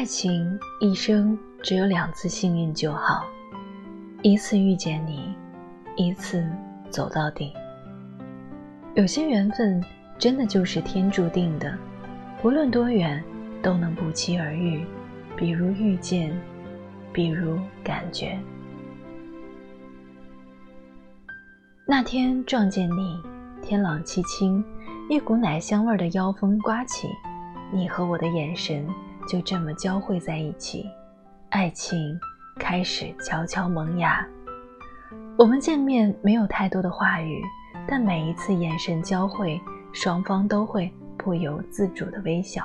爱情一生只有两次幸运就好，一次遇见你，一次走到底。有些缘分真的就是天注定的，无论多远都能不期而遇，比如遇见，比如感觉。那天撞见你，天朗气清，一股奶香味的妖风刮起，你和我的眼神就这么交汇在一起，爱情开始悄悄萌芽。我们见面没有太多的话语。但每一次眼神交汇，双方都会不由自主的微笑。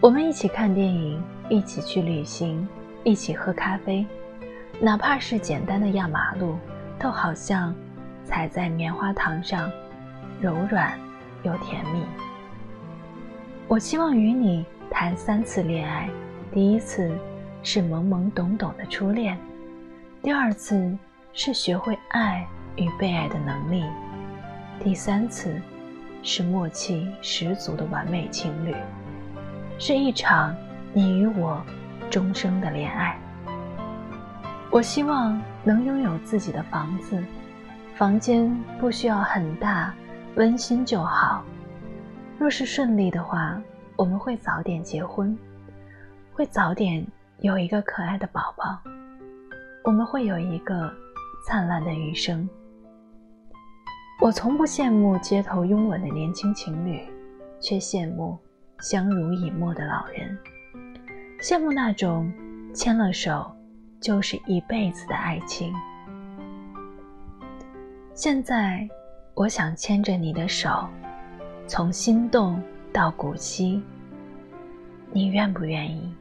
我们一起看电影，一起去旅行，一起喝咖啡，哪怕是简单的压马路，都好像踩在棉花糖上，柔软又甜蜜。我希望与你谈三次恋爱，第一次是懵懵懂懂的初恋，第二次是学会爱。与被爱的能力，第三次是默契十足的完美情侣，是一场你与我终生的恋爱。我希望能拥有自己的房子，房间不需要很大，温馨就好。若是顺利的话，我们会早点结婚，会早点有一个可爱的宝宝，我们会有一个灿烂的余生。我从不羡慕街头拥吻的年轻情侣，却羡慕相濡以沫的老人，羡慕那种牵了手就是一辈子的爱情。现在，我想牵着你的手，从心动到古稀，你愿不愿意？